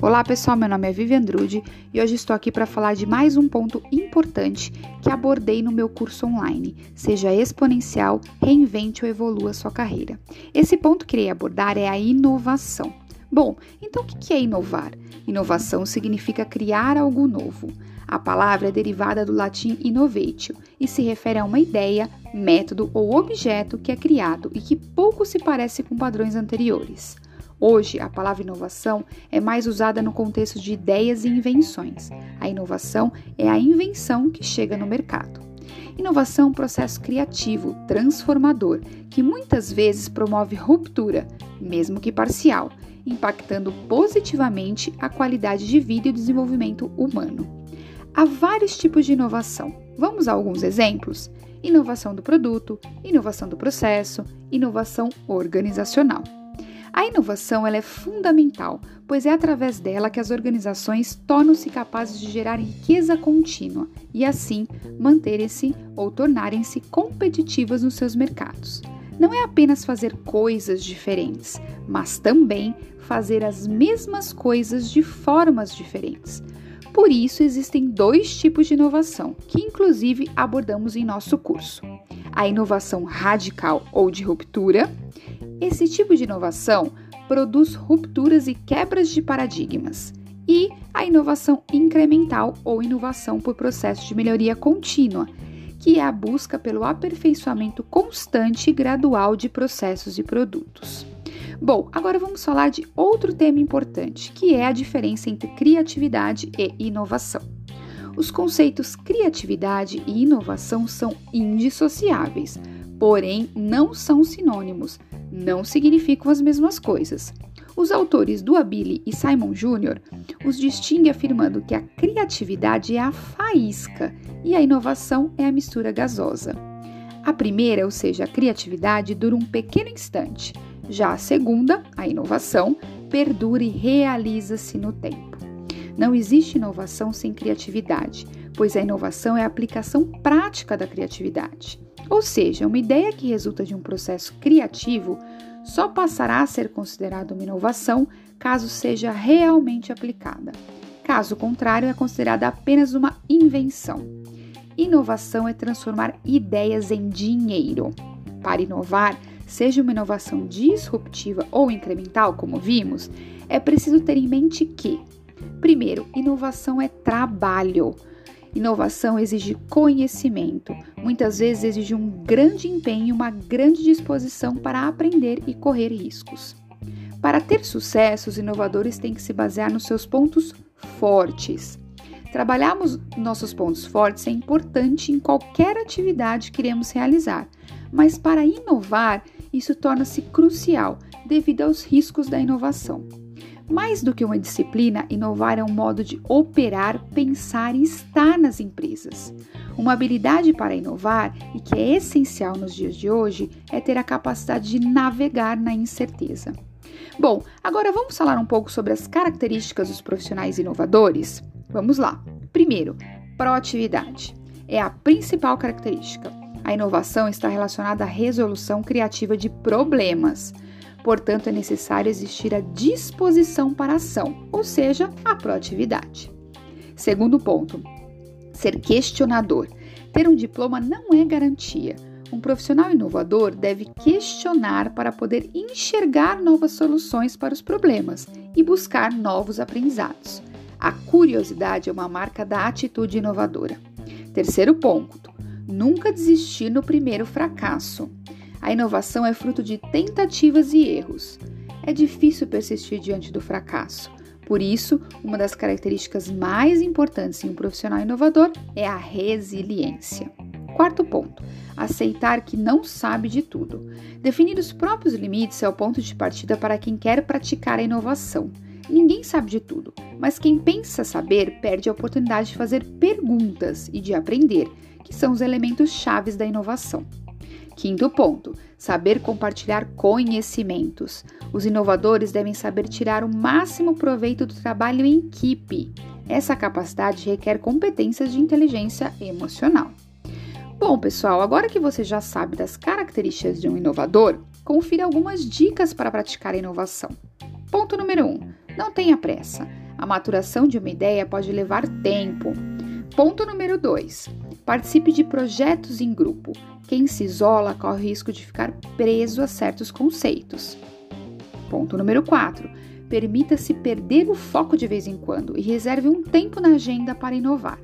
Olá pessoal, meu nome é Vivian Drude e hoje estou aqui para falar de mais um ponto importante que abordei no meu curso online. Seja exponencial, reinvente ou evolua sua carreira. Esse ponto que irei abordar é a inovação. Bom, então o que é inovar? Inovação significa criar algo novo. A palavra é derivada do latim innovatio e se refere a uma ideia, método ou objeto que é criado e que pouco se parece com padrões anteriores. Hoje, a palavra inovação é mais usada no contexto de ideias e invenções. A inovação é a invenção que chega no mercado. Inovação é um processo criativo, transformador, que muitas vezes promove ruptura, mesmo que parcial, impactando positivamente a qualidade de vida e desenvolvimento humano. Há vários tipos de inovação. Vamos a alguns exemplos? Inovação do produto, inovação do processo, inovação organizacional. A inovação ela é fundamental, pois é através dela que as organizações tornam-se capazes de gerar riqueza contínua e, assim, manterem-se ou tornarem-se competitivas nos seus mercados. Não é apenas fazer coisas diferentes, mas também fazer as mesmas coisas de formas diferentes. Por isso, existem dois tipos de inovação, que inclusive abordamos em nosso curso: a inovação radical ou de ruptura esse tipo de inovação produz rupturas e quebras de paradigmas. E a inovação incremental ou inovação por processo de melhoria contínua, que é a busca pelo aperfeiçoamento constante e gradual de processos e produtos. Bom, agora vamos falar de outro tema importante, que é a diferença entre criatividade e inovação. Os conceitos criatividade e inovação são indissociáveis, porém não são sinônimos, não significam as mesmas coisas. Os autores do Abile e Simon Jr. os distinguem afirmando que a criatividade é a faísca e a inovação é a mistura gasosa. A primeira, ou seja, a criatividade, dura um pequeno instante. Já a segunda, a inovação, perdura e realiza-se no tempo. Não existe inovação sem criatividade, pois a inovação é a aplicação prática da criatividade. Ou seja, uma ideia que resulta de um processo criativo só passará a ser considerada uma inovação caso seja realmente aplicada. Caso contrário, é considerada apenas uma invenção. Inovação é transformar ideias em dinheiro. Para inovar, seja uma inovação disruptiva ou incremental, como vimos, é preciso ter em mente que, primeiro, inovação é trabalho. Inovação exige conhecimento, muitas vezes exige um grande empenho, uma grande disposição para aprender e correr riscos. Para ter sucesso, os inovadores têm que se basear nos seus pontos fortes. Trabalharmos nossos pontos fortes é importante em qualquer atividade que queremos realizar, mas para inovar, isso torna-se crucial devido aos riscos da inovação. Mais do que uma disciplina, inovar é um modo de operar, pensar e estar nas empresas. Uma habilidade para inovar e que é essencial nos dias de hoje é ter a capacidade de navegar na incerteza. Bom, agora vamos falar um pouco sobre as características dos profissionais inovadores? Vamos lá. Primeiro, proatividade. É a principal característica. A inovação está relacionada à resolução criativa de problemas. Portanto, é necessário existir a disposição para a ação, ou seja, a proatividade. Segundo ponto, ser questionador. Ter um diploma não é garantia. Um profissional inovador deve questionar para poder enxergar novas soluções para os problemas e buscar novos aprendizados. A curiosidade é uma marca da atitude inovadora. Terceiro ponto: nunca desistir no primeiro fracasso. A inovação é fruto de tentativas e erros. É difícil persistir diante do fracasso. Por isso, uma das características mais importantes em um profissional inovador é a resiliência. Quarto ponto: aceitar que não sabe de tudo. Definir os próprios limites é o ponto de partida para quem quer praticar a inovação. Ninguém sabe de tudo, mas quem pensa saber perde a oportunidade de fazer perguntas e de aprender, que são os elementos chaves da inovação. Quinto ponto: saber compartilhar conhecimentos. Os inovadores devem saber tirar o máximo proveito do trabalho em equipe. Essa capacidade requer competências de inteligência emocional. Bom, pessoal, agora que você já sabe das características de um inovador, confira algumas dicas para praticar a inovação. Ponto número 1: um, não tenha pressa. A maturação de uma ideia pode levar tempo. Ponto número 2. Participe de projetos em grupo. Quem se isola corre o risco de ficar preso a certos conceitos. Ponto número 4. Permita-se perder o foco de vez em quando e reserve um tempo na agenda para inovar.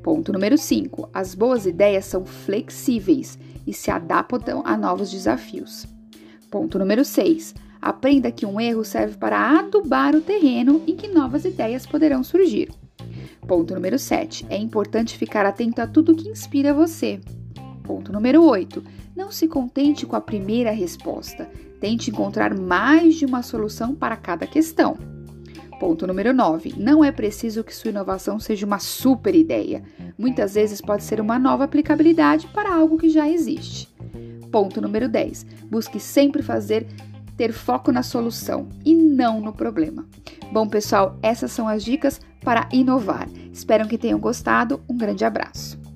Ponto número 5. As boas ideias são flexíveis e se adaptam a novos desafios. Ponto número 6. Aprenda que um erro serve para adubar o terreno em que novas ideias poderão surgir. Ponto número 7. É importante ficar atento a tudo que inspira você. Ponto número 8. Não se contente com a primeira resposta. Tente encontrar mais de uma solução para cada questão. Ponto número 9. Não é preciso que sua inovação seja uma super ideia. Muitas vezes pode ser uma nova aplicabilidade para algo que já existe. Ponto número 10. Busque sempre fazer ter foco na solução e não no problema. Bom, pessoal, essas são as dicas para inovar. Espero que tenham gostado. Um grande abraço.